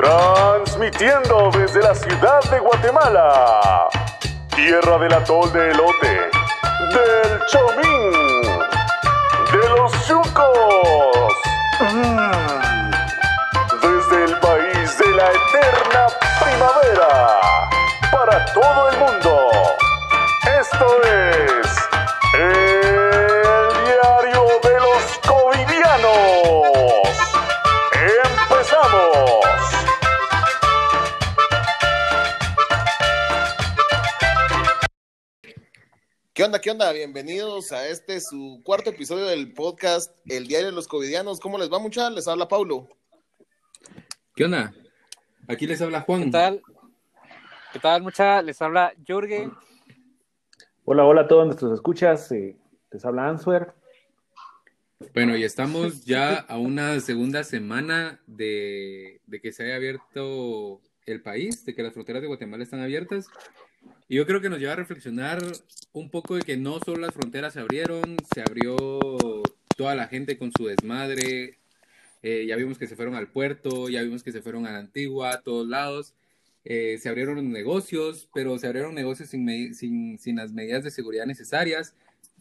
Transmitiendo desde la ciudad de Guatemala, tierra del atol de elote, del chomín, de los chucos. Mm. Desde el país de la ¿Qué onda? ¿Qué onda? Bienvenidos a este su cuarto episodio del podcast El Diario de los Covidianos. ¿Cómo les va, mucha? Les habla Paulo. ¿Qué onda? Aquí les habla Juan. ¿Qué tal? ¿Qué tal, mucha? Les habla Jürgen. Hola, hola a todos nuestros escuchas. eh, les habla Answer. Bueno, y estamos ya a una segunda semana de, de que se haya abierto el país, de que las fronteras de Guatemala están abiertas. Y yo creo que nos lleva a reflexionar un poco de que no solo las fronteras se abrieron, se abrió toda la gente con su desmadre. eh, ya vimos que se fueron al puerto, ya vimos que se fueron a la antigua, a todos lados. Eh, se abrieron negocios, pero se abrieron negocios sin, sin, sin las medidas de seguridad necesarias.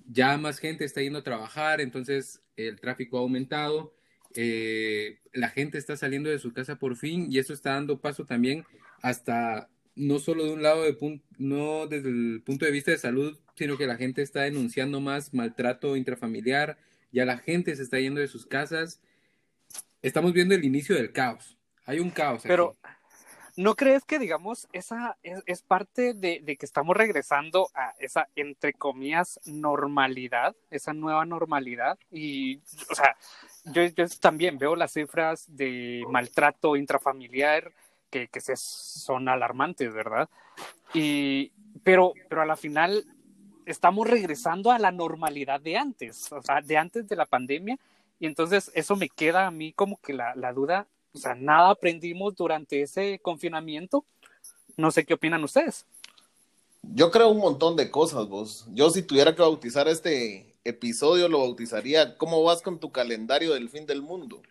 Ya más gente está yendo a trabajar, entonces el tráfico ha aumentado. eh, la gente está saliendo de su casa por fin y eso está dando paso también hasta no solo de un lado de pun- no desde el punto de vista de salud, sino que la gente está denunciando más maltrato intrafamiliar, ya la gente se está yendo de sus casas. Estamos viendo el inicio del caos. Hay un caos. Pero, ¿no crees que, digamos, esa es, es parte de, de que estamos regresando a esa, entre comillas, normalidad, esa nueva normalidad? Y, o sea, yo, yo también veo las cifras de maltrato intrafamiliar que, que son alarmantes, ¿verdad? Y, pero, pero a la final estamos regresando a la normalidad de antes, o sea, de antes de la pandemia. Y entonces eso me queda a mí como que la, la duda, o sea, nada aprendimos durante ese confinamiento. No sé qué opinan ustedes. Yo creo un montón de cosas, vos. Yo si tuviera que bautizar este episodio, lo bautizaría ¿Cómo vas con tu calendario del fin del mundo?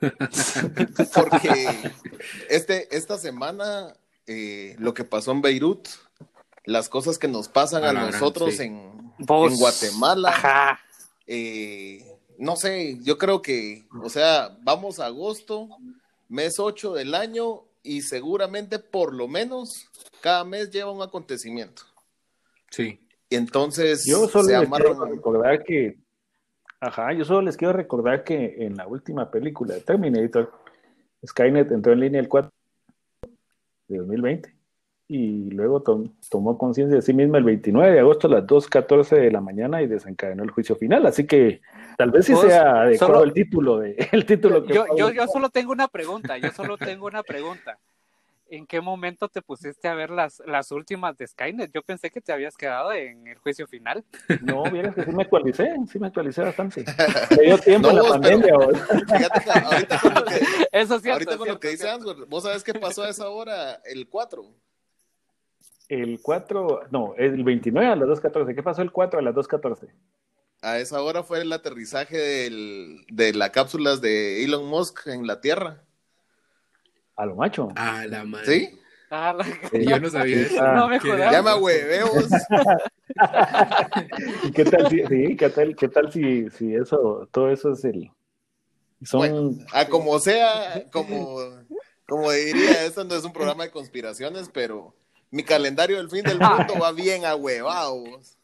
Porque este, esta semana, eh, lo que pasó en Beirut, las cosas que nos pasan A a la gran, nosotros sí. en, Guatemala, Ajá. eh, no sé, yo creo que, o sea, vamos a agosto, mes 8 del año, y seguramente por lo menos cada mes lleva un acontecimiento. Sí. Y entonces Yo solo se quiero recordar que, ajá, yo solo les quiero recordar que en la última película de Terminator, Skynet entró en línea el 4 de 2020 y luego tom- tomó conciencia de sí misma el 29 de agosto a las 2.14 de la mañana y desencadenó el juicio final. Así que tal vez sí sea adecuado solo- el título de el título que Yo, yo, yo solo tengo una pregunta, yo solo tengo una pregunta. ¿En qué momento te pusiste a ver las, las últimas de Skynet? Yo pensé que te habías quedado en el juicio final. No, vieras que sí me actualicé, sí me actualicé bastante. Me dio tiempo No, en la vos, pero- pandemia. vos. Fíjate que ahorita con lo que, Eso es cierto. ahorita es con lo cierto, que es dice. Answer, vos sabés qué pasó a esa hora, el 4. El 4, no, el 29 a las 2.14. ¿Qué pasó el 4 a las 2.14? A esa hora fue el aterrizaje del, de las cápsulas de Elon Musk en la Tierra. A lo macho. A la madre. ¿Sí? Ah, la- Yo no sabía eso. Ah. No me jodas. Ya me denso. hueveos. ¿Y qué tal si, sí, qué tal, qué tal si, si eso, todo eso es el. Son. Bueno, a como sea, como, como diría, esto no es un programa de conspiraciones, pero mi calendario del fin del mundo va bien ahuevados.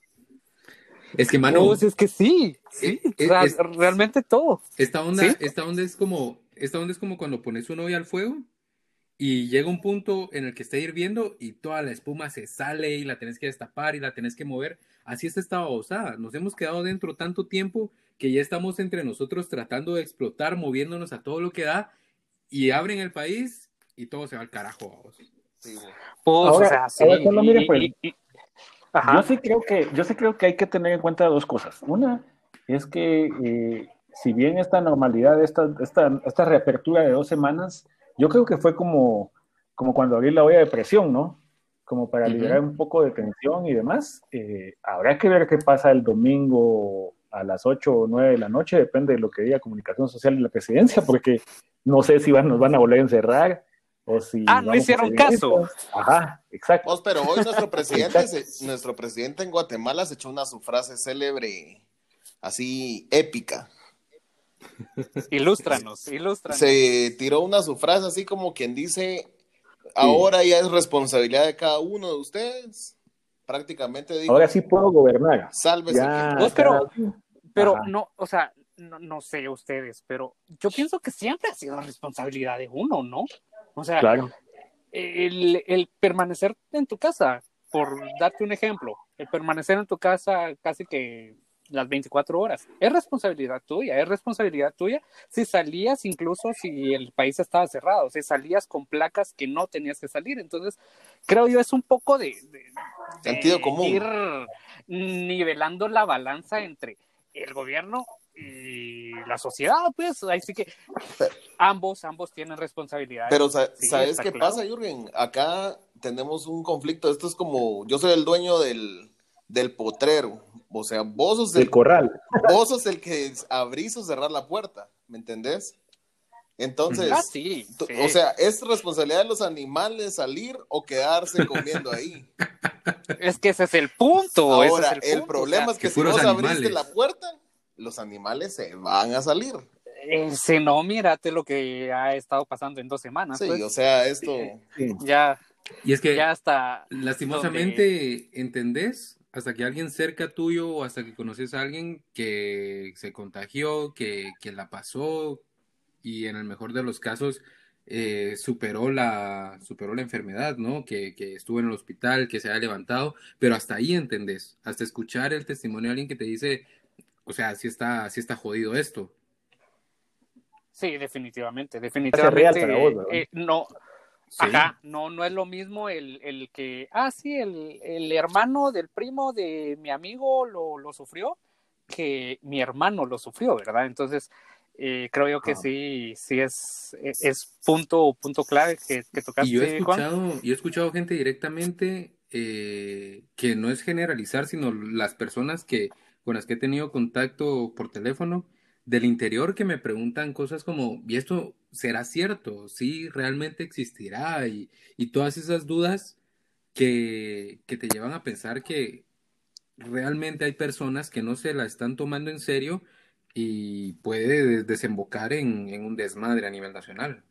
Es que, mano, Pues es que sí, sí, Eh, eh, es- realmente todo. esta onda, ¿Sí? esta onda es como, esta onda es como cuando pones una olla al fuego y llega un punto en el que está hirviendo y toda la espuma se sale y la tenés que destapar y la tenés que mover. Así es esta babosada. Nos hemos quedado dentro tanto tiempo que ya estamos entre nosotros tratando de explotar, moviéndonos a todo lo que da y abren el país y todo se va al carajo. babos. Sí. Pues, Ahora- o sea, sí. ahora solo miren, y- pues, y- y- Yo sí creo que, yo sí creo que hay que tener en cuenta dos cosas. Una es que eh, si bien esta normalidad, esta, esta, esta reapertura de dos semanas, yo creo que fue como, como cuando abrí la olla de presión, ¿no? Como para liberar un poco de tensión y demás. Eh, habrá que ver qué pasa el domingo a las 8 o 9 de la noche, depende de lo que diga comunicación social en la presidencia, porque no sé si van, nos van a volver a encerrar o si... Ah, no hicieron caso. esto. Ajá, exacto. Vos, pero hoy nuestro presidente, se- nuestro presidente en Guatemala se echó una su frase célebre, así épica. Ilústranos, ilústranos. Se tiró una su frase así como quien dice, ahora ya es responsabilidad de cada uno de ustedes. Prácticamente digo, Ahora sí puedo gobernar. sálvese. Ya, Vos, pero- cada- Pero Ajá. no, o sea, no, no sé ustedes, pero yo pienso que siempre ha sido responsabilidad de uno, ¿no? O sea, Claro. el, el permanecer en tu casa, por darte un ejemplo, el permanecer en tu casa casi que las 24 horas, es responsabilidad tuya, es responsabilidad tuya si salías incluso si el país estaba cerrado, si salías con placas que no tenías que salir. Entonces, creo yo es un poco de, de- de Sentido común. ir nivelando la balanza entre el gobierno y la sociedad, pues ahí sí que ambos, ambos tienen responsabilidad. Pero sa- Sí, ¿sabes qué claro. pasa, Jürgen? Acá tenemos un conflicto. Esto es como, yo soy el dueño del, del potrero. O sea, vos sos Del el, corral. vos sos el que abrís o cerrar la puerta, ¿me entendés? Entonces, Ah, sí, sí. o sea, ¿es responsabilidad de los animales salir o quedarse comiendo ahí? Es que ese es el punto. ese Ahora, es el, el, punto, problema o es que que si vos abriste animales. la puerta, los animales se van a salir. sea, eh, si no, mírate lo que ha estado pasando en dos semanas. Sí, pues. o sea, esto... Sí. ya, Y es que ya hasta lastimosamente entendés hasta que alguien cerca tuyo o hasta que conoces a alguien que se contagió, que, que la pasó y en el mejor de los casos eh, superó la, superó la enfermedad, ¿no? Que, que estuvo en el hospital, que se ha levantado, pero hasta ahí entendés, hasta escuchar el testimonio de alguien que te dice, o sea, sí está, sí está jodido esto. Sí, definitivamente, real definitivamente. para vos, eh, no, Sí. ajá, no, no es lo mismo el, el que, ah, sí, el, el hermano del primo de mi amigo lo, lo sufrió, que mi hermano lo sufrió, ¿verdad? Entonces, eh, creo yo que Ajá. sí, sí es, es, es punto, punto clave que, que tocaste, Y yo he Juan. escuchado, yo he escuchado gente directamente eh, que no es generalizar, sino las personas que con las que he tenido contacto por teléfono del interior que me preguntan cosas como, ¿y esto será cierto? ¿Sí realmente existirá? Y, y todas esas dudas que, que te llevan a pensar que realmente hay personas que no se la están tomando en serio y puede desembocar en, en un desmadre a nivel nacional.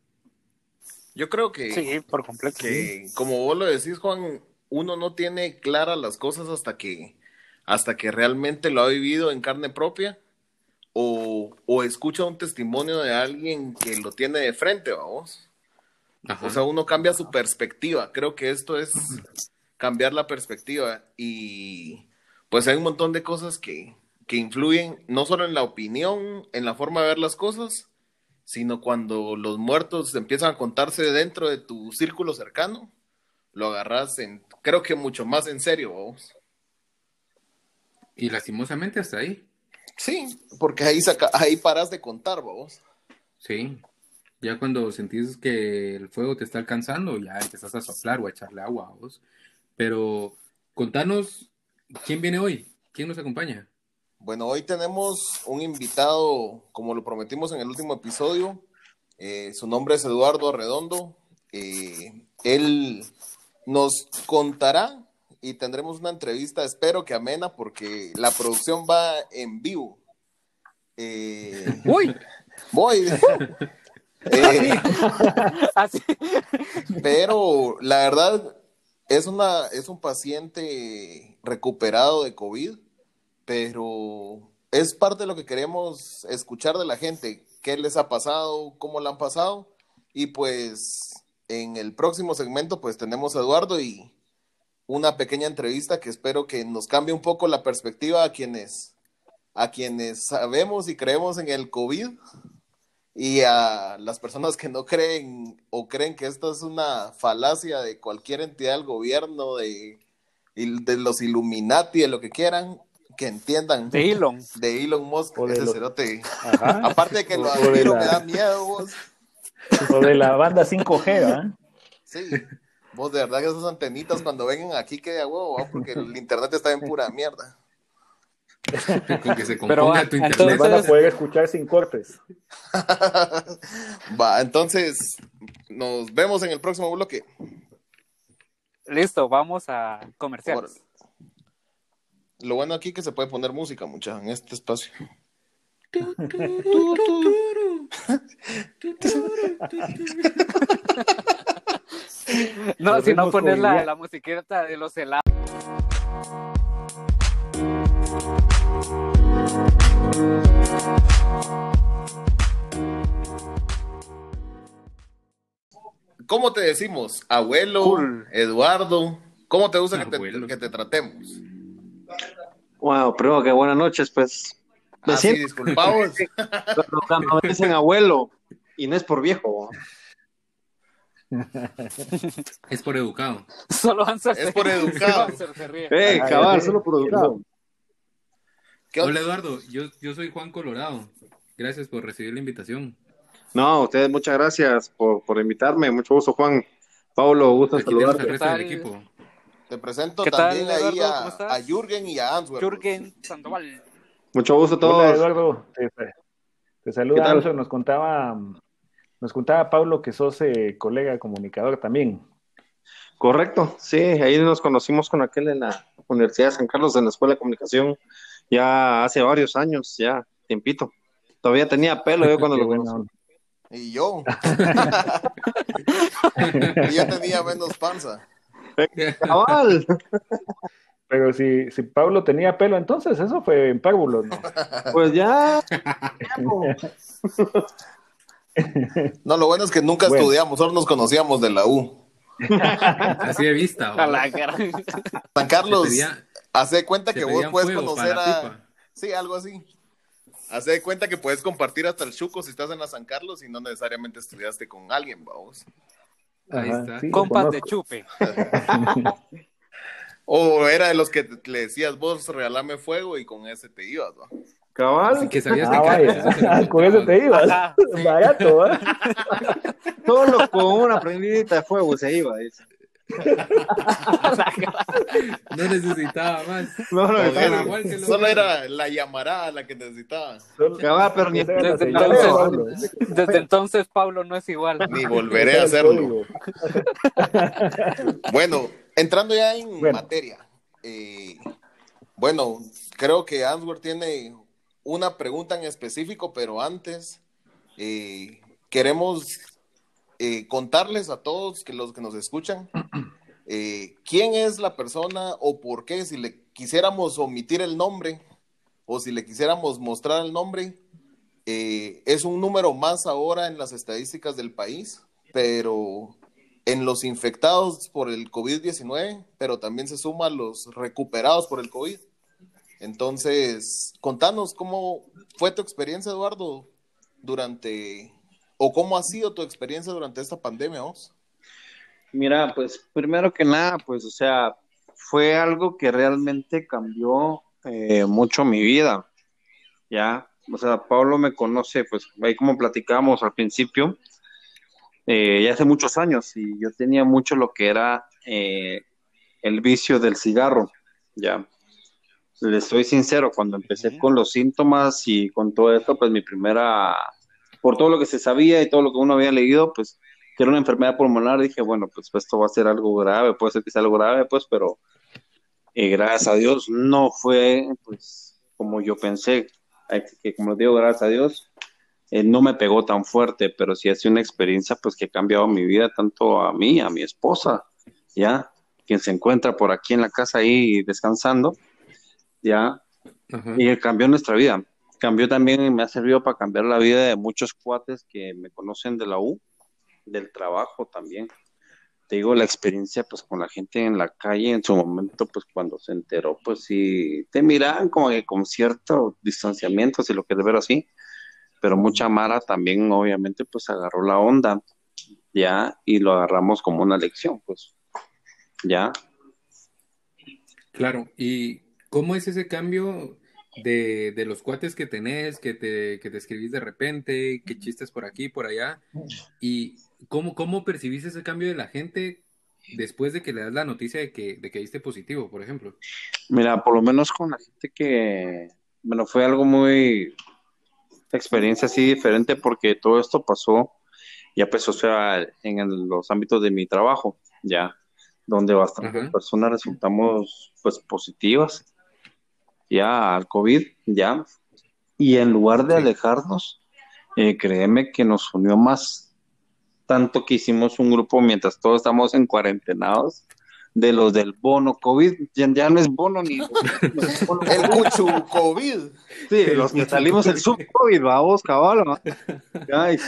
Yo creo que... Sí, por completo. que como vos lo decís, Juan, uno no tiene claras las cosas hasta que, hasta que realmente lo ha vivido en carne propia o, o escucha un testimonio de alguien que lo tiene de frente, vamos. Ajá. O sea, uno cambia su perspectiva. Creo que esto es cambiar la perspectiva y pues hay un montón de cosas que, que influyen no solo en la opinión, en la forma de ver las cosas, sino cuando los muertos empiezan a contarse dentro de tu círculo cercano, lo agarras en, creo que mucho más en serio, vos. Y lastimosamente hasta ahí. Sí, porque ahí, saca, ahí paras de contar, vos. Sí. Ya cuando sentís que el fuego te está alcanzando, ya empezás a soplar o a echarle agua a vos. Pero contanos, ¿quién viene hoy? ¿Quién nos acompaña? Bueno, hoy tenemos un invitado, como lo prometimos en el último episodio. Eh, su nombre es Eduardo Arredondo. Eh, él nos contará y tendremos una entrevista, espero que amena, porque la producción va en vivo. Eh, Uy, voy. Eh, así. pero la verdad es una es un paciente recuperado de COVID, pero es parte de lo que queremos escuchar de la gente, qué les ha pasado, cómo la han pasado y pues en el próximo segmento pues tenemos a Eduardo y una pequeña entrevista que espero que nos cambie un poco la perspectiva a quienes a quienes sabemos y creemos en el COVID y a las personas que no creen o creen que esto es una falacia de cualquier entidad del gobierno, de, de los Illuminati, de lo que quieran, que entiendan De Elon. de Elon Musk, O de ese los- cerote. Ajá. Aparte de que O- lo admiro, la- me da miedo, vos. O de la banda 5G, ¿verdad? Sí, vos de verdad que esas antenitas cuando vengan aquí que de huevo, porque el internet está en pura mierda. Con que se Pero, componga ah, tu internet. van a Entonces- poder escuchar sin cortes. Va, entonces nos vemos en el próximo bloque. Listo, vamos a comerciales. Lo bueno aquí que se puede poner música, mucha, en este espacio. No, si no pones la, la musiqueta de los helados. ¿Cómo te decimos? Abuelo, Cool. Eduardo. ¿Cómo te gusta que te, que te tratemos? Wow, pero que buenas noches, pues. Me Así, siento disculpaos. cuando, me dicen abuelo y no es por viejo. Es por educado. Solo Ansel Es por educado. Ay, cabal, solo por educado. ¿Qué Hola Eduardo, yo, yo soy Juan Colorado. Gracias por recibir la invitación. No, a ustedes muchas gracias por, por invitarme. Mucho gusto, Juan. Pablo, gusto saludarte. del tal? equipo. Te presento ¿Qué tal, también ahí Eduardo? ¿Cómo a, a Jürgen y a Answer. Jürgen Sandoval. Mucho gusto a Hola, todos. Eduardo. Te, te ¿Qué saluda tal? Nos contaba, nos contaba Pablo que sos eh, colega comunicador también. Correcto, sí, ahí nos conocimos con aquel en la Universidad de San Carlos, en la Escuela de Comunicación, ya hace varios años, ya, tiempito. Todavía tenía pelo yo cuando lo conocí. Y yo. y yo tenía menos panza. Cabal. Pero si, si Pablo tenía pelo entonces, eso fue en ¿no? Pues ya. No, lo bueno es que nunca Bueno. estudiamos, solo nos conocíamos de la U. Así de vista. A ¿o? la cara. San Carlos, hace cuenta que vos puedes conocer a... Sí, algo así. Hace de cuenta que puedes compartir hasta el chuco si estás en la San Carlos y no necesariamente estudiaste con alguien, vamos. Ahí está. sí, Compas de chupe. O era de los que te- le decías vos, regálame fuego y con ese te ibas, ¿va? Cabal. Que sabías Ah, que vaya. Con eso te ibas. Ajá, sí. Barato, ¿eh? Solo con una prendidita de fuego se iba. dice. No necesitaba más. No, no, Con Era eso. igual que lo- Solo era la llamarada la que necesitaba. Cabal, pero ni Desde entonces- Pablo. Desde entonces Pablo no es igual. Ni volveré a hacerlo. Bueno, entrando ya en Bueno. materia. eh, bueno, creo que Answer tiene una pregunta en específico, pero antes eh, queremos eh, contarles a todos que los que nos escuchan eh, quién es la persona o por qué, si le quisiéramos omitir el nombre o si le quisiéramos mostrar el nombre, es un número más ahora en las estadísticas del país, pero en los infectados por el COVID-19, pero también se suma a los recuperados por el COVID. Entonces, contanos cómo fue tu experiencia, Eduardo, durante, o cómo ha sido tu experiencia durante esta pandemia, vos. Mira, pues primero que nada, pues o sea, fue algo que realmente cambió eh, mucho mi vida, ¿ya? O sea, Pablo me conoce, pues ahí como platicamos al principio, eh, ya hace muchos años y yo tenía mucho lo que era eh, el vicio del cigarro, ¿ya? Le soy sincero, cuando empecé con los síntomas y con todo esto, pues mi primera, por todo lo que se sabía y todo lo que uno había leído, pues que era una enfermedad pulmonar, dije, bueno, pues esto va a ser algo grave, puede ser que sea algo grave, pues, pero eh, gracias a Dios no fue, pues, como yo pensé, que como les digo, gracias a Dios, eh, no me pegó tan fuerte, pero sí ha sido una experiencia, pues, que ha cambiado mi vida, tanto a mí, a mi esposa, ya, quien se encuentra por aquí en la casa ahí descansando, ya, Ajá. y cambió nuestra vida. Cambió también y me ha servido para cambiar la vida de muchos cuates que me conocen de la U, del trabajo también. Te digo, la experiencia pues con la gente en la calle en su momento, pues cuando se enteró, pues sí, te miraban como que con cierto distanciamiento, si lo quieres ver así, pero mucha Mara también obviamente pues agarró la onda, ya, y lo agarramos como una lección, pues, ya. Claro, ¿y cómo es ese cambio de, de los cuates que tenés, que te, que te escribís de repente, que chistes por aquí, por allá? ¿Y cómo, cómo percibís ese cambio de la gente después de que le das la noticia de que, de que diste positivo, por ejemplo? Mira, por lo menos con la gente que, bueno, fue algo muy, experiencia así diferente porque todo esto pasó, ya pues, o sea, en el- los ámbitos de mi trabajo, ya, donde bastantes Ajá. personas resultamos, pues, positivas, ya, al COVID, ya, y en lugar de Sí. alejarnos, eh, créeme que nos unió más, tanto que hicimos un grupo mientras todos estamos en cuarentenados, de los del bono COVID, ya, ya no es bono ni... no es bono El cuchu COVID. Sí, los que salimos el sub-COVID, vamos, cabal. ¿no? Ya, y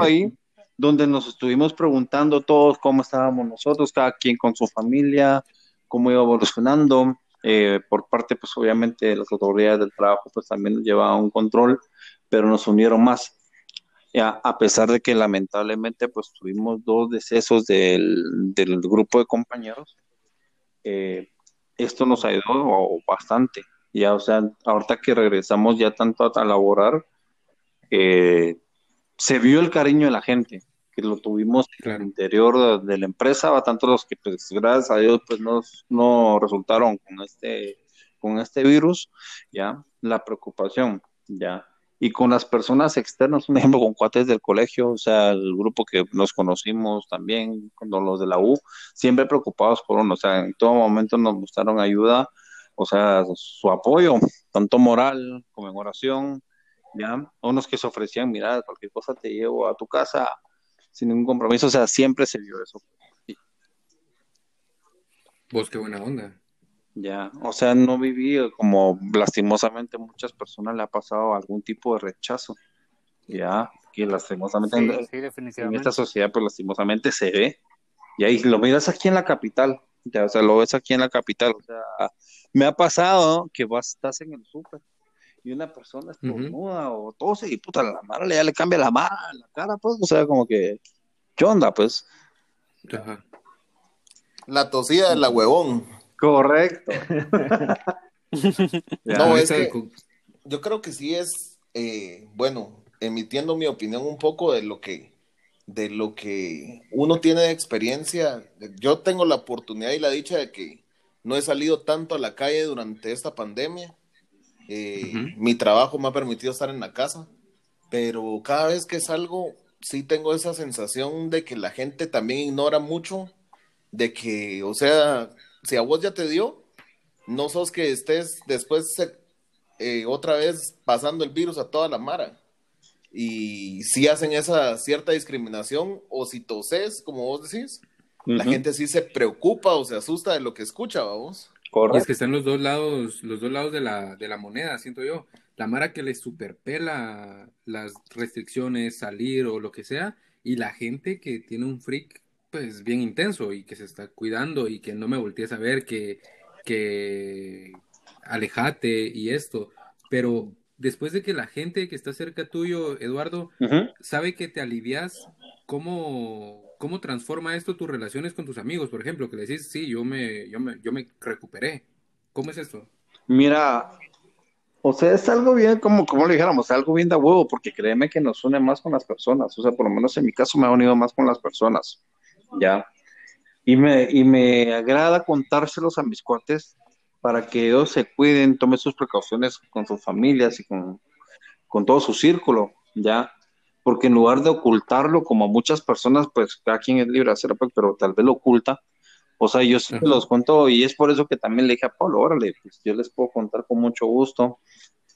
ahí donde nos estuvimos preguntando todos cómo estábamos nosotros, cada quien con su familia, cómo iba evolucionando. Eh, por parte, pues obviamente, de las autoridades del trabajo, pues también nos llevaban un control, pero nos unieron más. Ya, a pesar de que lamentablemente, pues tuvimos dos decesos del, del grupo de compañeros, eh, esto nos ayudó bastante. Ya, o sea, ahorita que regresamos ya tanto a, a laborar, eh, se vio el cariño de la gente, que lo tuvimos en Claro. el interior de, de la empresa, va tanto los que, pues, gracias a Dios, pues no, no resultaron con este, con este virus, ya, la preocupación, ya. Y con las personas externas, un ejemplo, con cuates del colegio, o sea, el grupo que nos conocimos también, con los de la U, siempre preocupados por uno, o sea, en todo momento nos mostraron ayuda, o sea, su apoyo, tanto moral como en oración, ¿ya? Unos que se ofrecían, mira, cualquier cosa te llevo a tu casa sin ningún compromiso, o sea, siempre se vio eso, Vos, qué buena onda. ya, o sea, no viví como lastimosamente muchas personas le ha pasado algún tipo de rechazo, ya, que lastimosamente en- Sí, sí, esta sociedad, pues lastimosamente se ve. Y ahí lo miras aquí en la capital, ya, o sea, lo ves aquí en la capital. O sea, me ha pasado que vas, estás en el súper y una persona estornuda o tose y puta, la mara ya le cambia la mano, la cara, pues, o sea, como que, ¿qué onda, pues? Ajá. La tosida de la huevón. Correcto. No, es que- Yo creo que sí es, eh, bueno, emitiendo mi opinión un poco de lo que, de lo que uno tiene de experiencia. Yo tengo la oportunidad y la dicha de que no he salido tanto a la calle durante esta pandemia. Eh, Ujú. Mi trabajo me ha permitido estar en la casa, pero cada vez que salgo, sí tengo esa sensación de que la gente también ignora mucho, de que, o sea, si a vos ya te dio, no sos que estés después eh, otra vez pasando el virus a toda la mara. Y si hacen esa cierta discriminación, o si toses, como vos decís, la Ujú. gente sí se preocupa o se asusta de lo que escucha, vamos. Y es que están los dos lados, los dos lados de la, de la moneda, siento yo. La Mara que le superpela las restricciones, salir o lo que sea, y la gente que tiene un freak, pues, bien intenso y que se está cuidando y que no me voltees a ver, que, que alejate y esto. Pero después de que la gente que está cerca tuyo, Eduardo, sabe que te alivias, ¿cómo, cómo transforma esto tus relaciones con tus amigos? Por ejemplo, que le decís, sí, yo me, yo me, yo me recuperé. ¿Cómo es esto? Mira, o sea, es algo bien, como, como le dijéramos, algo bien de huevo, porque créeme que nos une más con las personas. O sea, por lo menos en mi caso me ha unido más con las personas. Ya. Y me, y me agrada contárselos a mis cuates para que ellos se cuiden, tomen sus precauciones con sus familias y con, con todo su círculo, ¿ya? Porque en lugar de ocultarlo, como muchas personas, pues cada quien es libre de hacerlo, pues, pero tal vez lo oculta. O sea, yo sí los cuento y es por eso que también le dije a Pablo, órale, pues yo les puedo contar con mucho gusto,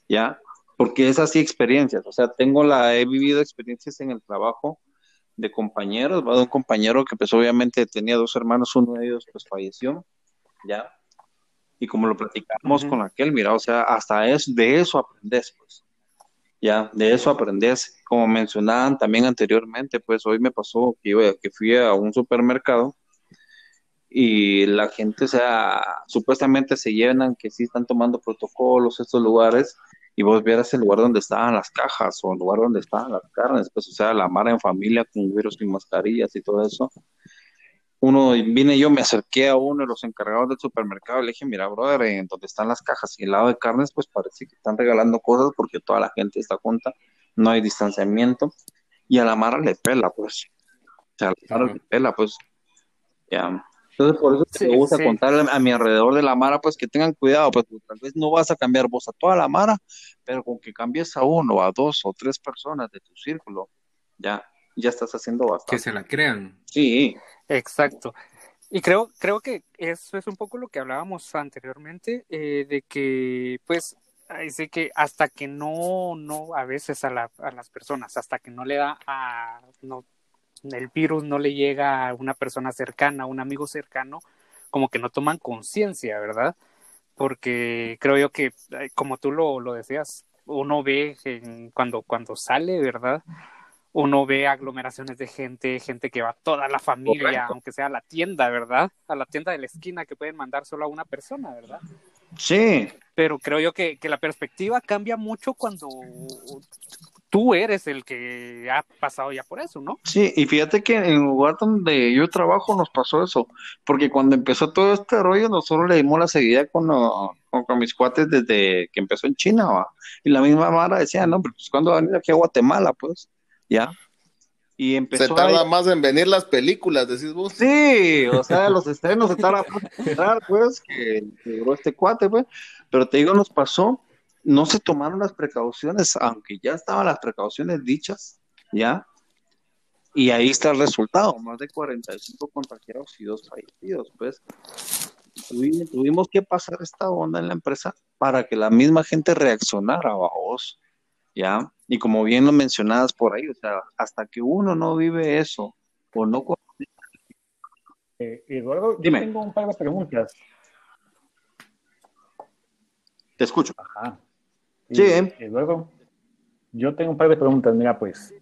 ¿ya? Porque es así experiencias, o sea, tengo la, he vivido experiencias en el trabajo de compañeros, ¿va? de un compañero que pues obviamente tenía dos hermanos, uno de ellos pues falleció, ¿ya? Y como lo platicamos con aquel, mira, o sea, hasta es, de eso aprendes, pues, ya, de eso aprendes, como mencionaban también anteriormente, pues hoy me pasó que, iba- que fui a un supermercado y la gente, o sea, supuestamente se llenan que sí están tomando protocolos estos lugares y vos vieras el lugar donde estaban las cajas o el lugar donde estaban las carnes, pues, o sea, la mara en familia con virus y mascarillas y todo eso. Uno, vine yo, me acerqué a uno de los encargados del supermercado, le dije, mira, brother, en donde están las cajas y el lado de carnes, pues parece que están regalando cosas porque toda la gente está junta, no hay distanciamiento y a la mara le pela, pues. O sea, a la mara le pela, pues. Ya. Entonces, por eso Sí, me gusta sí. contarle a mi alrededor de la Mara, pues que tengan cuidado, pues porque tal vez no vas a cambiar vos a toda la Mara, pero con que cambies a uno, a dos o tres personas de tu círculo, ya, ya estás haciendo Que bastante. se la crean. Sí, Exacto. Y creo, creo que eso es un poco lo que hablábamos anteriormente, eh, de que, pues, dice que hasta que no, no, a veces a, la- a las personas, hasta que no le da a, no, el virus no le llega a una persona cercana, a un amigo cercano, como que no toman conciencia, ¿verdad? Porque creo yo que, como tú lo, lo decías, uno ve en- cuando, cuando sale, ¿verdad? Uno ve aglomeraciones de gente, gente que va toda la familia, Correcto. aunque sea a la tienda, ¿verdad? A la tienda de la esquina que pueden mandar solo a una persona, ¿verdad? sí, Pero creo yo que, que la perspectiva cambia mucho cuando tú eres el que ha pasado ya por eso, ¿no? sí, y fíjate que en el lugar donde yo trabajo nos pasó eso, porque cuando empezó todo este rollo, nosotros le dimos la seguida con, uh, con, con mis cuates desde que empezó en China, ¿va? Y la misma Mara decía, no, pues cuando va a venir aquí a Guatemala, pues, ya. Y Se empezó a tarda más en venir las películas, decís vos. Sí, o sea, los estrenos se tardan más en entrar, pues, que, que duró este cuate, pues. Pero te digo, nos pasó, no se tomaron las precauciones, aunque ya estaban las precauciones dichas, ¿ya? Y ahí está el resultado, más de 45 contagiados y dos fallecidos, pues. Tuvi- Tuvimos que pasar esta onda en la empresa para que la misma gente reaccionara a vos, ¿ya? Y como bien lo mencionabas por ahí, o sea, hasta que uno no vive eso o no Eh, Eduardo, yo Dime. tengo un par de preguntas. Te escucho. Ajá. Sí. Eduardo, yo tengo un par de preguntas. Mira, pues,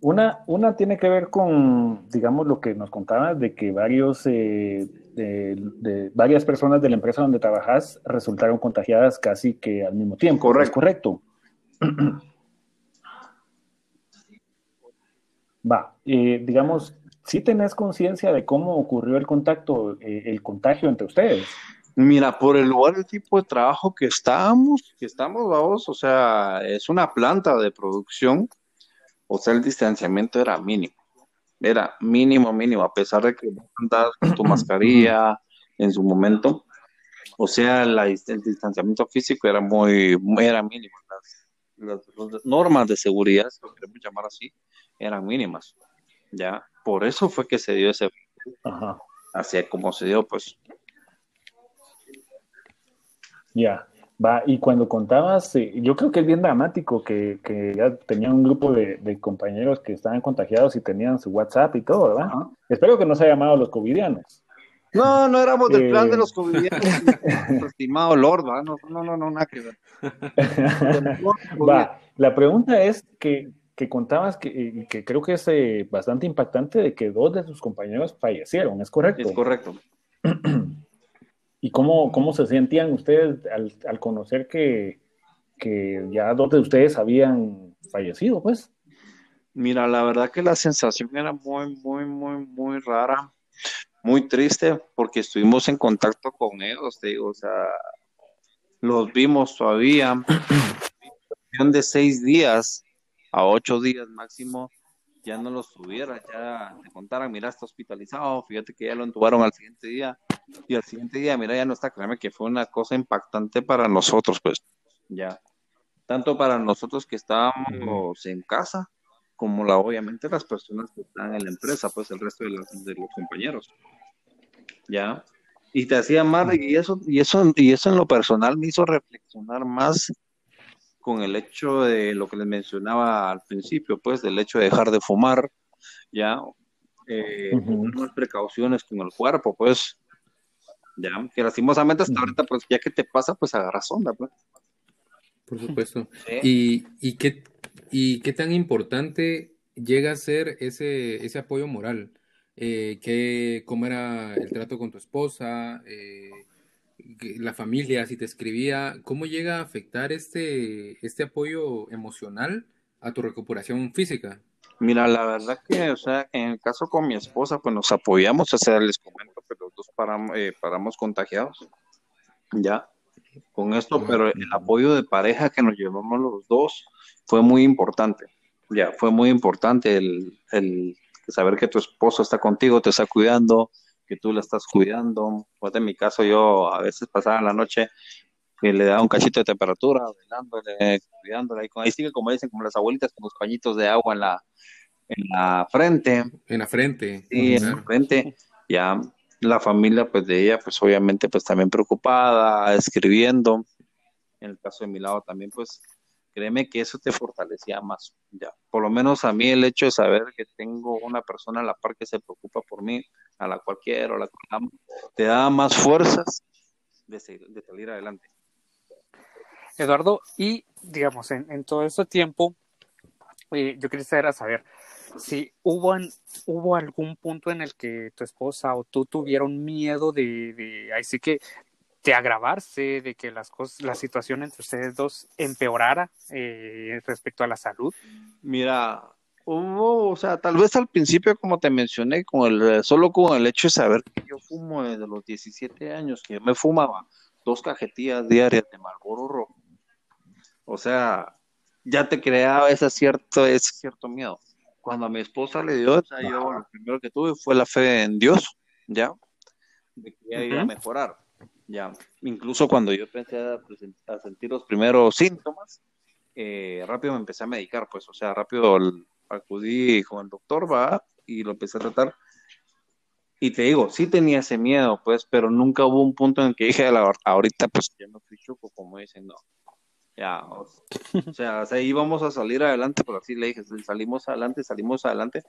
una, una tiene que ver con, digamos, lo que nos contabas de que varios, eh, de, de varias personas de la empresa donde trabajas resultaron contagiadas casi que al mismo tiempo. Correcto. ¿Es correcto? Va, eh, digamos, ¿sí tenés conciencia de cómo ocurrió el contacto, eh, el contagio entre ustedes? Mira, por el lugar, el tipo de trabajo que estábamos, que estamos, vamos, o sea, es una planta de producción, o sea, el distanciamiento era mínimo, era mínimo, mínimo, a pesar de que vos andabas con tu mascarilla en su momento, o sea, la, el distanciamiento físico era muy, era mínimo, las, normas de seguridad, si lo queremos llamar así, eran mínimas, ya, por eso fue que se dio ese, Ajá. así como se dio, pues, Ya, va, y cuando contabas, yo creo que es bien dramático que, que ya tenían un grupo de, de compañeros que estaban contagiados y tenían su WhatsApp y todo, ¿verdad? Ajá. Espero que no se haya llamado los covidianos. No, no éramos del plan de los covidianos, estimado Lord, ¿va? No, no, no, no, nada que ver. Va, la pregunta es que, que contabas que, que creo que es eh, bastante impactante de que dos de sus compañeros fallecieron, ¿es correcto? Es correcto. ¿Y cómo, cómo se sentían ustedes al, al conocer que, que ya dos de ustedes habían fallecido, pues? Mira, la verdad que la sensación era muy, muy, muy, muy rara, muy triste, porque estuvimos en contacto con ellos, te digo, o sea, los vimos todavía, de seis días a ocho días máximo, ya no los tuviera, ya te contaran, mira, está hospitalizado, fíjate que ya lo entubaron al siguiente día, y al siguiente día, mira, ya no está, créeme que fue una cosa impactante para nosotros, pues, ya, tanto para nosotros que estábamos en casa, como la, obviamente las personas que están en la empresa, pues el resto de los, de los compañeros, ya, y te hacía mal, y eso, y eso, y eso en lo personal me hizo reflexionar más con el hecho de lo que les mencionaba al principio, pues del hecho de dejar de fumar, ya, eh, tomar más precauciones con el cuerpo, pues, ya, que lastimosamente hasta Ujú. ahorita, pues ya que te pasa, pues agarras onda, pues. Por supuesto. Sí. ¿Y, y, qué, ¿Y qué tan importante llega a ser ese, ese apoyo moral? Eh, ¿qué- ¿Cómo era el trato con tu esposa? Eh, la familia, si te escribía, ¿cómo llega a afectar este, este apoyo emocional a tu recuperación física? Mira, la verdad que, o sea, en el caso con mi esposa, pues nos apoyamos, o sea, les comento que los dos paramos, eh, paramos contagiados, ya, con esto, pero el apoyo de pareja que nos llevamos los dos fue muy importante, ya, fue muy importante el, el saber que tu esposo está contigo, te está cuidando, que tú la estás cuidando. Pues en mi caso yo a veces pasaba la noche que le daba un cachito de temperatura, velándole, cuidándola, y con, ahí sigue como dicen, como las abuelitas con los pañitos de agua en la, en la frente, En la frente. Sí, en la frente, ya la familia pues de ella pues obviamente pues también preocupada, escribiendo, en el caso de mi lado también pues créeme que eso te fortalecía más, ya, por lo menos a mí el hecho de saber que tengo una persona a la par que se preocupa por mí, a la cual quiero, a la cual te da más fuerzas de, salir adelante. Eduardo, y digamos, en, todo ese tiempo, eh, yo quisiera saber si hubo, hubo algún punto en el que tu esposa o tú tuvieron miedo de, de ahí sí que de agravarse, de que las cosas, la situación entre ustedes dos empeorara eh, respecto a la salud. Mira, hubo, o sea, tal vez al principio, como te mencioné, con el, solo con el hecho de saber que yo fumo desde los 17 años, que yo me fumaba dos cajetillas diarias de Marlboro Rojo, o sea, ya te creaba ese cierto, ese cierto miedo. Cuando a mi esposa le dio, o sea, yo lo primero que tuve fue la fe en Dios, ¿ya? De que ella iba a mejorar, ¿ya? Incluso cuando yo empecé a, a sentir los primeros síntomas, eh, rápido me empecé a medicar, pues, o sea, rápido acudí con el doctor, va, y lo empecé a tratar. Y te digo, sí tenía ese miedo, pues, pero nunca hubo un punto en que dije, "La- ahorita, pues, ya no fui chuco, como dicen, no. Ya, o, o sea, o sea, íbamos a salir adelante, pero así le dije, salimos adelante, salimos adelante.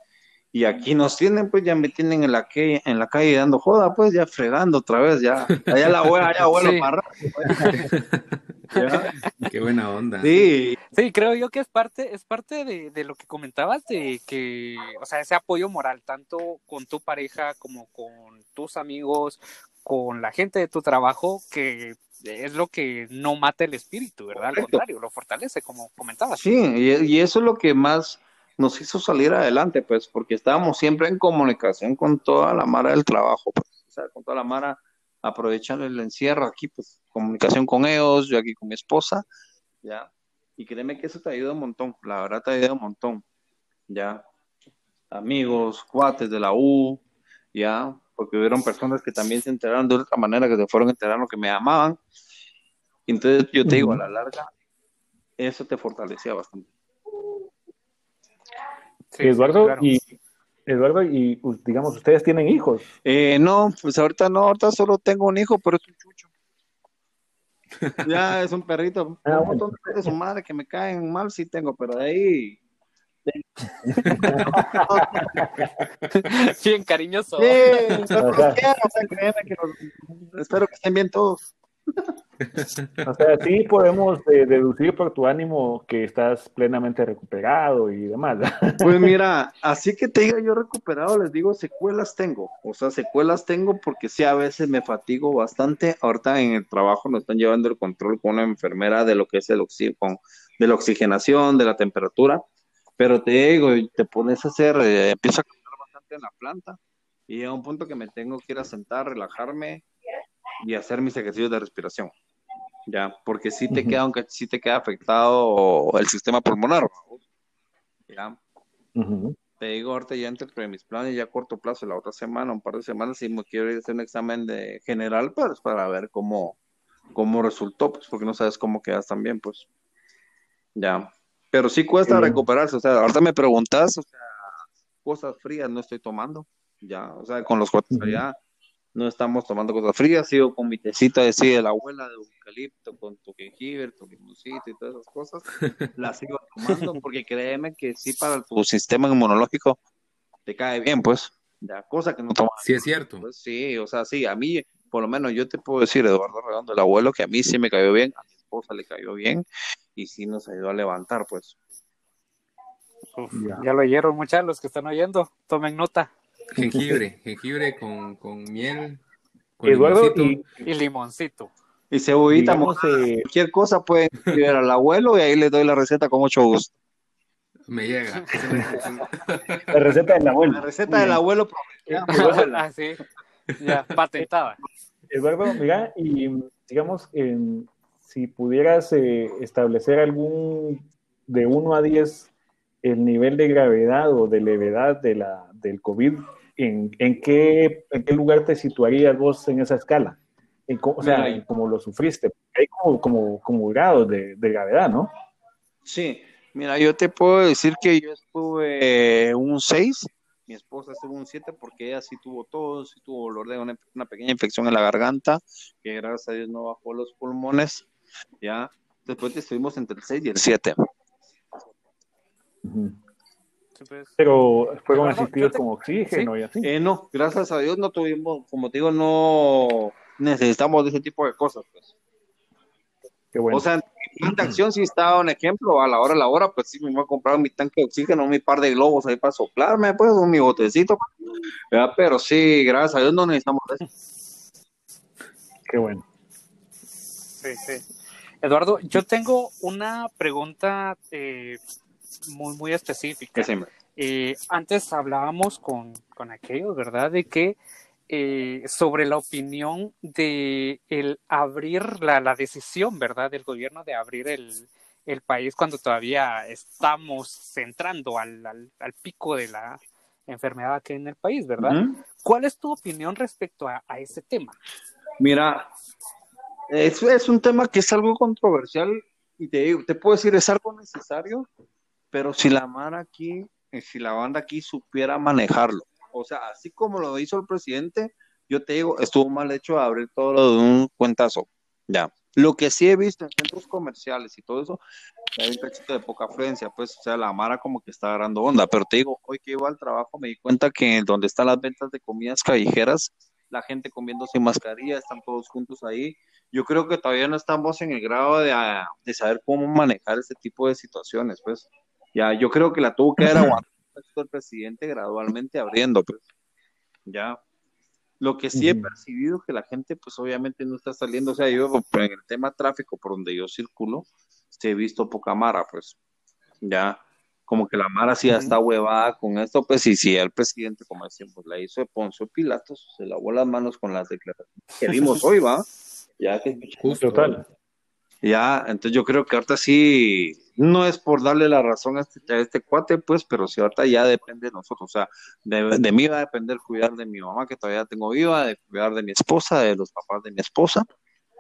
Y aquí nos tienen, pues ya me tienen en la, que, en la calle dando joda, pues ya fregando otra vez, ya. Allá la abuela, allá abuelo Sí. para Ya. Qué buena onda. Sí, Sí, creo yo que es parte, es parte de, de lo que comentabas, de que, o sea, ese apoyo moral, tanto con tu pareja como con tus amigos, con la gente de tu trabajo, que es lo que no mata el espíritu, ¿verdad? Al contrario, lo fortalece, como comentabas. Sí, y, y eso es lo que más nos hizo salir adelante, pues, porque estábamos siempre en comunicación con toda la mara del trabajo, pues, o sea, con toda la mara, aprovechando el encierro aquí, pues, comunicación con ellos, yo aquí con mi esposa, ya, y créeme que eso te ayuda un montón, la verdad te ayuda un montón, ya, amigos, cuates de la U, ya, porque hubieron personas que también se enteraron de otra manera, que se fueron enterando que me amaban, entonces yo te digo, a la larga, eso te fortalecía bastante. Sí, Eduardo, claro. y Eduardo, y digamos, ustedes tienen hijos. Eh, no, pues ahorita no, ahorita solo tengo un hijo, pero es un chucho. Ya es un perrito. Ah, un montón de su madre que me caen mal, sí tengo, pero de ahí. Bien cariñoso. Sí, O sea, o sea, créeme que los- espero que estén bien todos. O sea, sí podemos eh, deducir por tu ánimo que estás plenamente recuperado y demás. Pues mira, así que te diga yo recuperado, les digo, secuelas tengo. O sea, secuelas tengo porque sí, a veces me fatigo bastante. Ahorita en el trabajo nos están llevando el control con una enfermera de lo que es el con- de la oxigenación, de la temperatura. Pero te digo, te pones a hacer, eh, empiezo a cambiar bastante en la planta y llega un punto que me tengo que ir a sentar, relajarme y hacer mis ejercicios de respiración. Ya, porque sí te Ujú. queda, aunque sí te queda afectado el sistema pulmonar. Ya, Ujú. te digo, ahorita ya dentro de mis planes, ya a corto plazo, la otra semana, un par de semanas, si me quiero ir a hacer un examen de general, pues para ver cómo, cómo resultó, pues porque no sabes cómo quedas también, pues. Ya. Pero sí cuesta recuperarse, o sea, ahorita me preguntas, o sea, cosas frías no estoy tomando, ya, o sea, con los cuates allá no estamos tomando cosas frías, sigo con mi tecita así de la abuela de eucalipto, con tu jengibre, tu limoncito y todas esas cosas, las sigo tomando porque créeme que sí para tu sistema inmunológico te cae bien, pues, ya, cosa que no tomas. Sí, es cierto. Pues sí, o sea, sí, a mí, por lo menos yo te puedo decir, Eduardo Redondo, el abuelo, que a mí sí me cayó bien, a mi esposa le cayó bien y sí nos ayudó a levantar, pues. Uf, Ya. ya lo oyeron, muchachos, los que están oyendo, tomen nota. Jengibre, jengibre con, con miel, con Eduardo, limoncito. y Y limoncito. Y cebollita, eh, cualquier cosa pueden escribir al abuelo y ahí les doy la receta con mucho gusto. Me llega. la receta del abuelo. La receta del abuelo ah, sí. Ya, patentada. Eduardo, mira, y digamos, si pudieras eh, establecer algún de 1 a 10 el nivel de gravedad o de levedad de la, del COVID, ¿en, en, qué, ¿en qué lugar te situarías vos en esa escala? En o sea, Mira, en cómo lo sufriste. Hay como, como, como grados de, de gravedad, ¿no? Sí, mira, yo te puedo decir que yo estuve un 6, mi esposa estuvo un 7 porque ella sí tuvo todo, sí tuvo dolor de una, una pequeña infección en la garganta, que gracias a Dios no bajó los pulmones, ya. Después estuvimos entre el 6 y el 7. Ujú. Sí, pues. Pero fueron Eduardo, asistidos yo te- con oxígeno y así. Eh, no, gracias a Dios no tuvimos, como te digo, no necesitamos de ese tipo de cosas, pues. Qué bueno. O sea, mi plan de acción sí estaba un ejemplo, a la hora, a la hora, pues sí me voy a comprar mi tanque de oxígeno, mi par de globos ahí para soplarme, pues, mi botecito, ¿verdad? Pero sí, gracias a Dios no necesitamos de eso. Qué bueno. Sí, sí. Eduardo, yo tengo una pregunta eh, muy, muy específica. Que Eh, antes hablábamos con, con aquellos, ¿verdad? De que eh, sobre la opinión de el abrir la, la decisión, ¿verdad? Del gobierno de abrir el, el país cuando todavía estamos entrando al, al, al pico de la enfermedad aquí en el país, ¿verdad? ¿Cuál es tu opinión respecto a, a ese tema? Mira, es, es un tema que es algo controversial y te, te puedo decir, es algo necesario, pero si la Mara aquí, eh, si la banda aquí supiera manejarlo, o sea, así como lo hizo el presidente, yo te digo, estuvo mal hecho abrir todo lo de un cuentazo, ya. Lo que sí he visto en centros comerciales y todo eso, hay un cachito de poca afluencia, pues, o sea, la Mara como que está agarrando onda, pero te digo, hoy que iba al trabajo me di cuenta que donde están las ventas de comidas callejeras, la gente comiendo sin mascarilla, están todos juntos ahí. Yo creo que todavía no estamos en el grado de, ah, saber cómo manejar este tipo de situaciones, pues. Ya, yo creo que la tuvo que haber aguantado el presidente gradualmente abriendo, pues. Ya. Lo que sí he percibido que la gente, pues obviamente no está saliendo, o sea, yo en el tema tráfico por donde yo circulo, sí he visto poca mara, pues. Ya como que la Mara sí ya está huevada con esto, pues y si el presidente, como decimos, la hizo de Poncio Pilatos, se lavó las manos con las declaraciones que vimos hoy, ¿va? Ya que Justo. Total. Ya, entonces yo creo que ahorita sí, no es por darle la razón a este, a este cuate, pues, pero sí ahorita ya depende de nosotros, o sea, de, de mí va a depender cuidar de mi mamá, que todavía tengo viva, de cuidar de mi esposa, de los papás de mi esposa,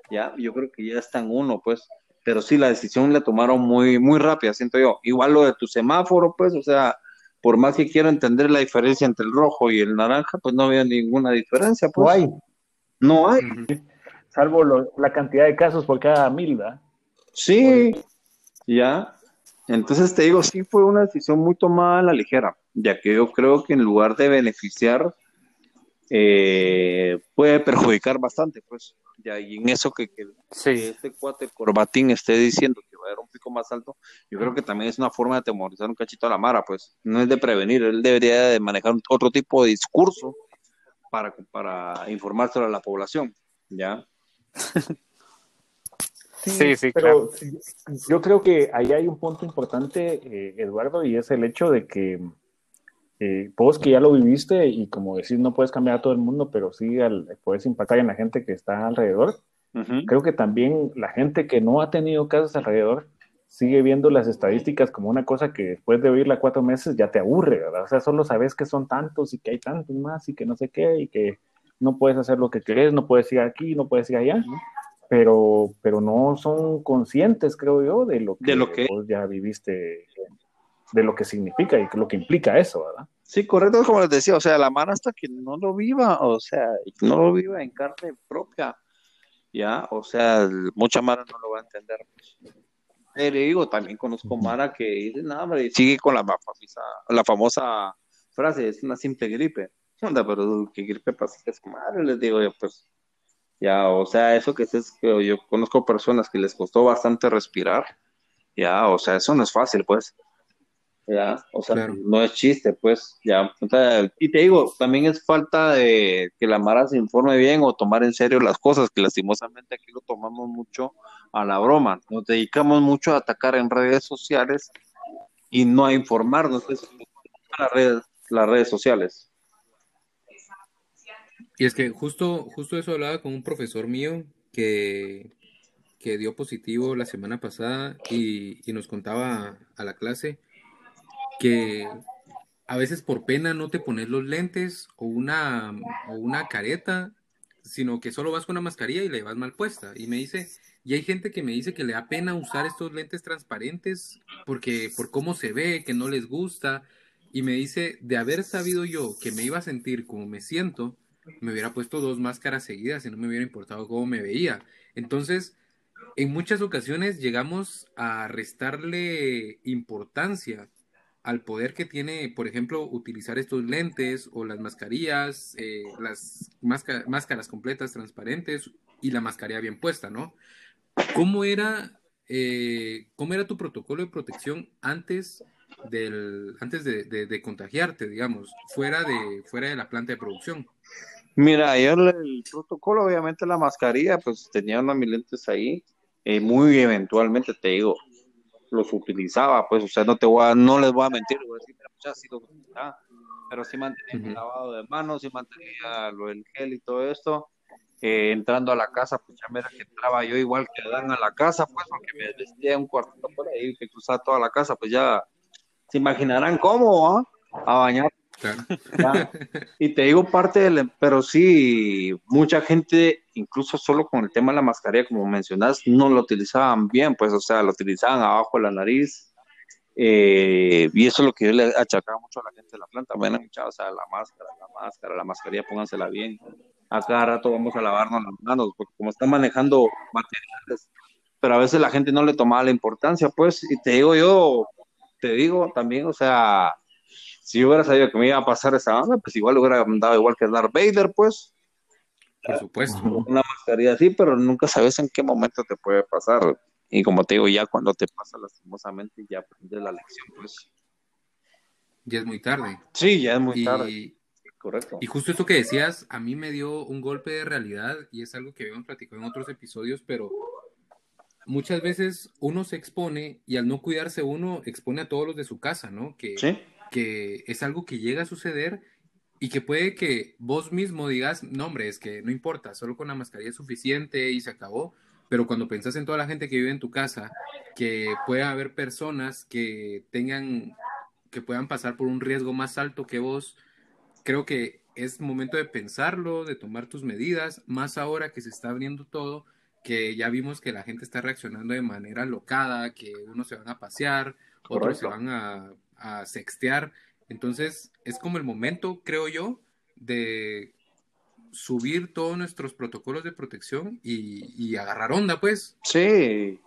ya, yo creo que ya está en uno, pues, pero sí la decisión la tomaron muy, muy rápida, siento yo. Igual lo de tu semáforo, pues, o sea, por más que quiero entender la diferencia entre el rojo y el naranja, pues no había ninguna diferencia, pues. No hay, No hay. Salvo lo- la cantidad de casos por cada mil, ¿verdad? Sí, ya. Entonces te digo, sí fue una decisión muy tomada a la ligera, ya que yo creo que en lugar de beneficiar, eh, puede perjudicar bastante, pues. Ya, y en eso que, que que Sí, este cuate corbatín esté diciendo que va a haber un pico más alto, yo creo que también es una forma de atemorizar un cachito a la mara, pues. No es de prevenir, él debería de manejar otro tipo de discurso para, para informárselo a la población, ¿ya? sí, sí, Pero yo creo que ahí hay un punto importante, eh, Eduardo, y es el hecho de que eh, vos que ya lo viviste y como decís, no puedes cambiar a todo el mundo, pero sí al, puedes impactar en la gente que está alrededor. Creo que también la gente que no ha tenido casos alrededor sigue viendo las estadísticas como una cosa que después de oírla cuatro meses ya te aburre, ¿verdad? O sea, solo sabes que son tantos y que hay tantos más y que no sé qué y que no puedes hacer lo que querés, no puedes ir aquí, no puedes ir allá, pero, pero no son conscientes, creo yo, de lo que, De lo que- vos ya viviste, de lo que significa y lo que implica eso, ¿verdad? Sí, correcto, como les decía, o sea, la mano hasta que no lo viva, o sea, no lo viva en carne propia, ya, o sea, mucha Mara no lo va a entender. Pero digo, también conozco Mara que dice, no, hombre, sigue con la, la famosa frase, es una simple gripe. ¿Qué onda? Pero qué gripe pasa que es madre, les digo yo, pues, ya, o sea, eso que es, que yo conozco personas que les costó bastante respirar, ya, o sea, eso no es fácil, pues. Ya, o sea, Claro. no es chiste, pues, ya. O sea, y te digo, también es falta de que la Mara se informe bien o tomar en serio las cosas, que lastimosamente aquí lo tomamos mucho a la broma. Nos dedicamos mucho a atacar en redes sociales y no a informarnos. Pues, las redes, las redes sociales. Y es que justo, justo eso hablaba con un profesor mío que, que dio positivo la semana pasada y, y nos contaba a la clase que a veces por pena no te pones los lentes o una, o una careta, sino que solo vas con una mascarilla y la llevas mal puesta. Y me dice, y hay gente que me dice que le da pena usar estos lentes transparentes porque por cómo se ve, que no les gusta. Y me dice, de haber sabido yo que me iba a sentir como me siento, me hubiera puesto dos máscaras seguidas y no me hubiera importado cómo me veía. Entonces, en muchas ocasiones llegamos a restarle importancia al poder que tiene, por ejemplo, utilizar estos lentes o las mascarillas, eh, las másca- máscaras completas transparentes y la mascarilla bien puesta, ¿no? ¿Cómo era, eh, cómo era tu protocolo de protección antes del, antes de, de- de contagiarte, digamos, fuera de, fuera de la planta de producción? Mira, yo el, el protocolo, obviamente la mascarilla, pues tenía unos mis lentes ahí, eh, muy eventualmente te digo, los utilizaba, pues, o sea, no te voy a, no les voy a mentir, voy a decir, mira, pues, sí los utilizaba, pero sí mantenía Ujú. lavado de manos, sí mantenía lo del gel y todo esto, eh, entrando a la casa, pues ya mira que entraba yo igual que Dan a la casa, pues, porque me vestía un cuartito por ahí, que cruzaba toda la casa, pues ya se imaginarán cómo, ¿ah? A bañar Claro. Y te digo parte del, pero sí, mucha gente, incluso solo con el tema de la mascarilla, como mencionas, no lo utilizaban bien, pues, o sea, lo utilizaban abajo de la nariz. eh, y eso es lo que yo le achacaba mucho a la gente de la planta. Bueno, muchachos, o sea, la máscara, la máscara, la mascarilla, póngansela bien. A cada rato vamos a lavarnos las manos, porque como están manejando materiales, pero a veces la gente no le tomaba la importancia, pues, y te digo yo, te digo también, o sea, si yo hubiera sabido que me iba a pasar esa onda, pues igual hubiera andado igual que Darth Vader, pues, Por supuesto. una mascarilla así, pero nunca sabes en qué momento te puede pasar. Y como te digo, ya cuando te pasa lastimosamente, ya aprendes la lección, pues. Ya es muy tarde. Sí, ya es muy Y- tarde, correcto. Y justo esto que decías, a mí me dio un golpe de realidad y es algo que habíamos platicado en otros episodios, pero muchas veces uno se expone y al no cuidarse uno expone a todos los de su casa, ¿no? Que, Sí, que es algo que llega a suceder y que puede que vos mismo digas, no hombre, es que no importa, solo con la mascarilla es suficiente y se acabó, pero cuando pensás en toda la gente que vive en tu casa, que puede haber personas que tengan, que puedan pasar por un riesgo más alto que vos, creo que es momento de pensarlo, de tomar tus medidas, más ahora que se está abriendo todo, que ya vimos que la gente está reaccionando de manera locada, que unos se van a pasear, otros se van a, a sextear. Entonces, es como el momento, creo yo, de subir todos nuestros protocolos de protección y, y agarrar onda, pues. sí.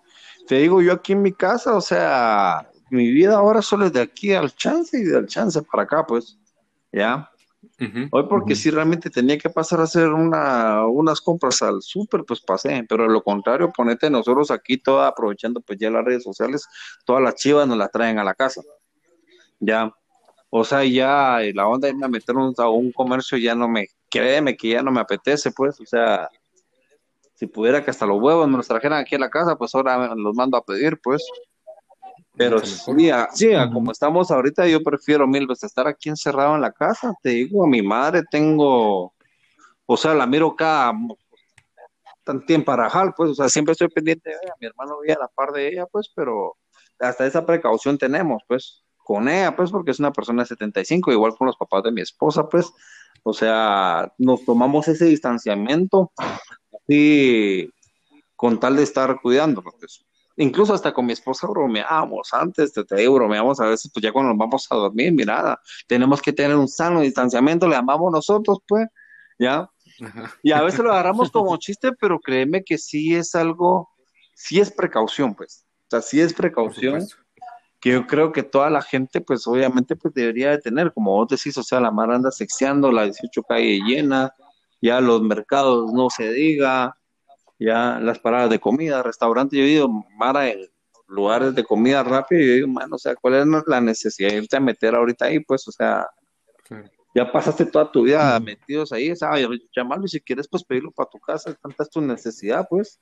Te digo yo aquí en mi casa, o sea, mi vida ahora solo es de aquí al chance y del chance para acá, pues, ya. Hoy porque si realmente tenía que pasar a hacer una, unas compras al súper, pues pasé, pero de lo contrario, ponete nosotros aquí toda aprovechando pues ya las redes sociales, todas las chivas nos las traen a la casa. Ya, o sea, ya eh, la onda de irme a meternos a un comercio ya no me, créeme que ya no me apetece, pues, o sea, si pudiera que hasta los huevos me los trajeran aquí a la casa, pues ahora los mando a pedir, pues. Pero sí, a- sí, a Ujú. como estamos ahorita, yo prefiero mil veces estar aquí encerrado en la casa. Te digo, a mi madre tengo, o sea, la miro cada tan tiempo para Rajal, pues, o sea, siempre estoy pendiente de ella. Mi hermano vive a la par de ella, pues, pero hasta esa precaución tenemos, pues, pues, porque es una persona de 75, igual con los papás de mi esposa, pues, o sea, nos tomamos ese distanciamiento así con tal de estar cuidándonos, pues. Incluso hasta con mi esposa bromeábamos antes, te, te digo, bromeamos a veces, pues ya cuando nos vamos a dormir, mira, tenemos que tener un sano distanciamiento, le llamamos nosotros, pues, ya, Ajá. y a veces lo agarramos como chiste, pero créeme que sí es algo, sí es precaución, pues, o sea, sí es precaución. Que yo creo que toda la gente, pues obviamente, pues debería de tener, como vos decís, o sea, la mar anda sexeando, la 18 calle llena, ya los mercados no se diga, ya las paradas de comida, restaurantes, yo he ido, Mara, en lugares de comida rápida, y yo digo, mano, o sea, ¿cuál es la necesidad de irte a meter ahorita ahí? Pues, o sea, ya pasaste toda tu vida metidos ahí, o sea, llamarlo y si quieres, pues pedirlo para tu casa, tanta es tu necesidad, pues,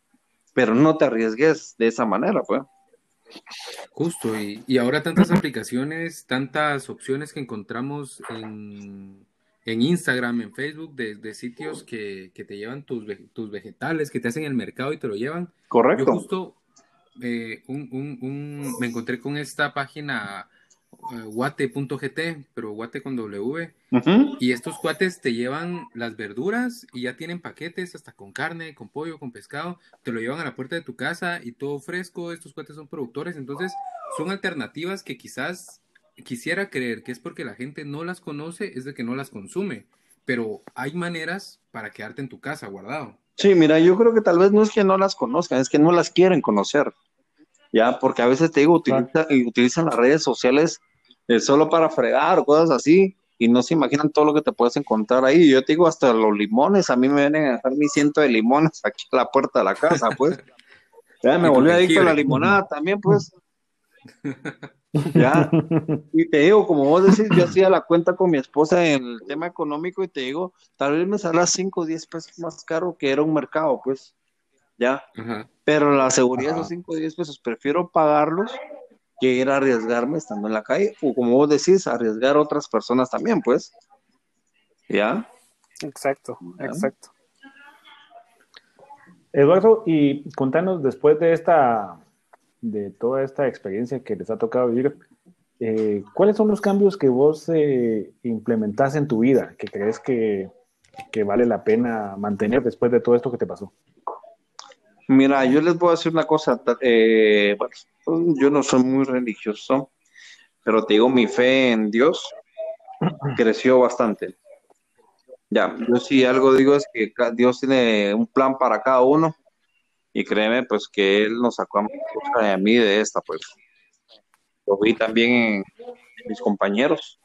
pero no te arriesgues de esa manera, pues. Justo, y, y ahora tantas aplicaciones, tantas opciones que encontramos en, en Instagram, en Facebook, de, de sitios que, que te llevan tus, tus vegetales, que te hacen el mercado y te lo llevan. Yo Correcto. justo eh, un- un- un- me encontré con esta página guate.gt, pero guate con W. Y estos cuates te llevan las verduras y ya tienen paquetes hasta con carne, con pollo, con pescado. Te lo llevan a la puerta de tu casa y todo fresco. Estos cuates son productores, entonces son alternativas que quizás quisiera creer que es porque la gente no las conoce, es de que no las consume. Pero hay maneras para quedarte en tu casa guardado. Sí, mira, yo creo que tal vez no es que no las conozcan, es que no las quieren conocer. Ya, porque a veces te digo, utiliza- y utilizan las redes sociales eh, solo para fregar o cosas así, y no se imaginan todo lo que te puedes encontrar ahí. Yo te digo, hasta los limones, a mí me vienen a dejar mi ciento de limones aquí a la puerta de la casa, pues. Ya me volví adicto a la limonada también, pues. Ya, y te digo, como vos decís, yo hacía la cuenta con mi esposa en el tema económico y te digo, tal vez me salga 5 o 10 pesos más caro que era un mercado, pues, ya. Ajá. Pero la seguridad de esos 5 o 10 pesos, prefiero pagarlos que ir a arriesgarme estando en la calle, o como vos decís, arriesgar a otras personas también, pues. ¿Ya? Exacto, exacto. Eduardo, y contanos después de esta, de toda esta experiencia que les ha tocado vivir, eh, ¿cuáles son los cambios que vos eh, implementás en tu vida que crees que, que vale la pena mantener después de todo esto que te pasó? Mira, yo les voy a decir una cosa, eh, bueno, yo no soy muy religioso, pero te digo, mi fe en Dios creció bastante. Ya, yo sí algo digo es que Dios tiene un plan para cada uno y créeme pues que Él nos sacó a mí de esta pues. Lo vi también en mis compañeros,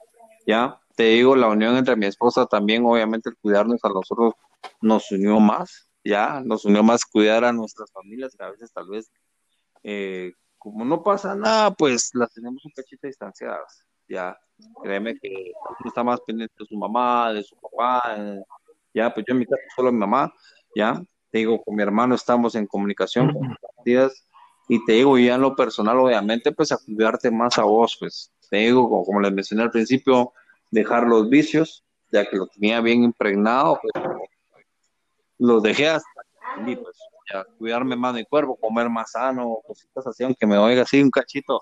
ya. Te digo, la unión entre mi esposa también, obviamente el cuidarnos a nosotros nos unió más, ya, nos unió más cuidar a nuestras familias, que a veces tal vez, eh, como no pasa nada, pues las tenemos un cachito distanciadas, ya. Créeme que uno está más pendiente de su mamá, de su papá, eh, ya, pues yo en mi caso solo mi mamá, ya. Te digo, con mi hermano estamos en comunicación compartidas, y te digo, ya en lo personal, obviamente, pues a cuidarte más a vos, pues. Te digo, como, como les mencioné al principio, dejar los vicios, ya que lo tenía bien impregnado, pues los dejé hasta y pues ya cuidarme más mi cuerpo, comer más sano, cositas así, aunque me oiga así un cachito,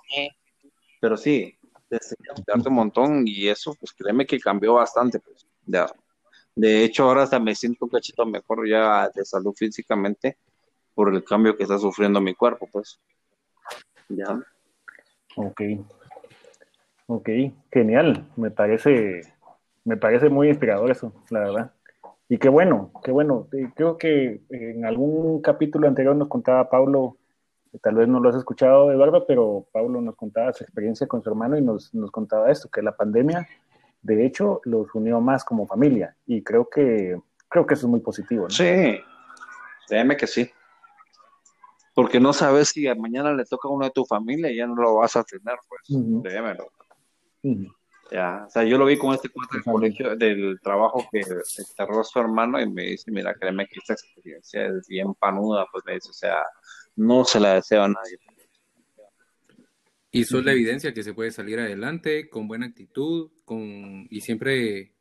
pero sí, desde cuidarte un montón y eso, pues créeme que cambió bastante, pues ya. De hecho, ahora hasta me siento un cachito mejor ya de salud físicamente por el cambio que está sufriendo mi cuerpo, pues. Ya. Ok. Ok, genial. Me parece, me parece muy inspirador eso, la verdad. Y qué bueno, qué bueno. Eh, Creo que en algún capítulo anterior nos contaba Pablo, tal vez no lo has escuchado, Eduardo, pero Pablo nos contaba su experiencia con su hermano y nos, nos contaba esto, que la pandemia, de hecho, los unió más como familia. Y creo que, creo que eso es muy positivo, ¿no? Sí, créeme que sí. Porque no sabes si mañana le toca a uno de tu familia y ya no lo vas a tener, pues. Créemelo. Ujú. Ya, o sea, yo lo vi con este cuate del colegio, del trabajo que cerró su hermano y me dice, mira, créeme que esta experiencia es bien panuda, pues me dice, o sea, no se la deseo a nadie. Y sos la evidencia que se puede salir adelante con buena actitud, con y siempre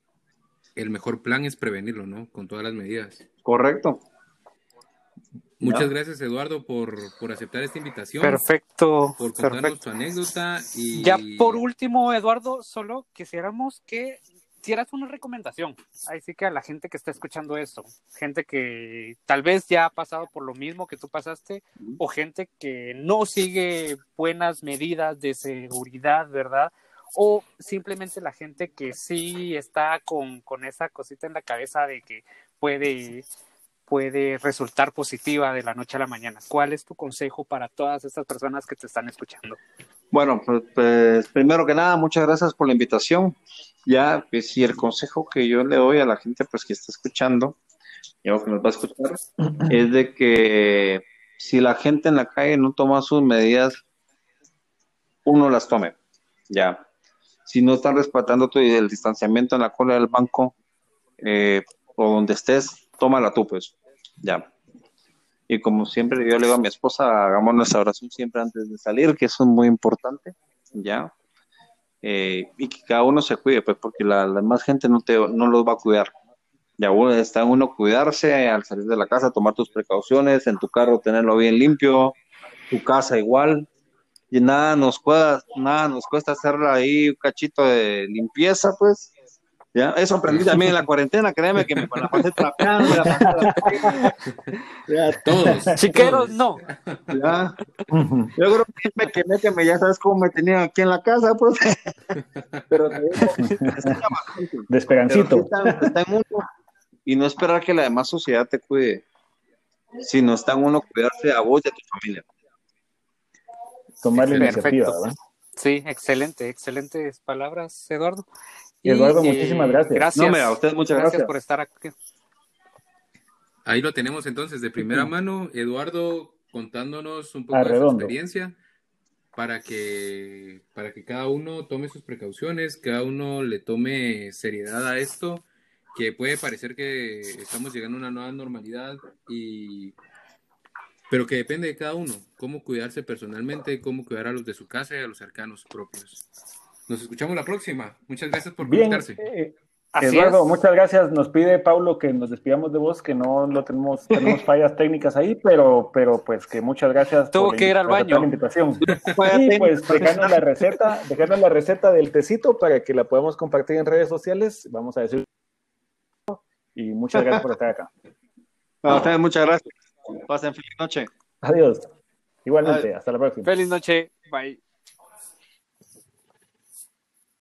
el mejor plan es prevenirlo, ¿no? Con todas las medidas. Correcto. Muchas gracias, Eduardo, por, por aceptar esta invitación, Perfecto, por contarnos perfecto. tu anécdota y Ya por último, Eduardo, solo quisiéramos que hicieras una recomendación. Ahí sí que a la gente que está escuchando esto, gente que tal vez ya ha pasado por lo mismo que tú pasaste, o gente que no sigue buenas medidas de seguridad, ¿verdad? O simplemente la gente que sí está con, con esa cosita en la cabeza de que puede, puede resultar positiva de la noche a la mañana. ¿Cuál es tu consejo para todas estas personas que te están escuchando? Bueno, pues, pues, primero que nada, muchas gracias por la invitación. Ya, pues, y el consejo que yo le doy a la gente pues que está escuchando, y o que nos va a escuchar, es de que si la gente en la calle no toma sus medidas, uno las tome. Ya. Si no están respetando tu- el distanciamiento en la cola del banco eh, o donde estés, tómala tú, pues. Ya. Y como siempre yo le digo a mi esposa, hagamos nuestra oración siempre antes de salir, que eso es muy importante, ¿ya? Eh, y que cada uno se cuide, pues, porque la, la demás gente no, te, no los va a cuidar. Ya está uno cuidarse al salir de la casa, tomar tus precauciones, en tu carro tenerlo bien limpio, tu casa igual, y nada nos cuesta, nada nos cuesta hacer ahí un cachito de limpieza, pues. Ya, eso aprendí también en la cuarentena, créeme que me la pasé trapeando. la pasé- ya, Todos. Chiqueros, todos. no. ya. Yo creo que me quemé, que me, ya sabes cómo me tenían aquí en la casa, pues. Pero te digo. De Esperancito. está, está en uno y no esperar que la demás sociedad te cuide, sino está en uno cuidarse a vos y a tu familia. Tomar la iniciativa, ¿verdad? Sí, excelente, excelentes palabras, Eduardo. Eduardo, muchísimas gracias. Gracias. No, mira, a ustedes muchas gracias gracias. por estar aquí. Ahí lo tenemos entonces de primera mano, Eduardo contándonos un poco de su experiencia para que, para que cada uno tome sus precauciones, cada uno le tome seriedad a esto, que puede parecer que estamos llegando a una nueva normalidad y pero que depende de cada uno, cómo cuidarse personalmente, cómo cuidar a los de su casa y a los cercanos propios. Nos escuchamos la próxima. Muchas gracias por Bien, conectarse. eh, Así Eduardo, es. muchas gracias. Nos pide Paulo que nos despidamos de vos, que no lo tenemos, tenemos fallas técnicas ahí, pero, pero pues que muchas gracias Tuvo por que ir al baño. la invitación. Y pues dejarnos la receta, dejarnos la receta del tecito para que la podamos compartir en redes sociales. Vamos a decir y muchas gracias por estar acá. A ustedes muchas gracias. Pasen feliz noche. Adiós. Igualmente, hasta la próxima. Feliz noche. Bye.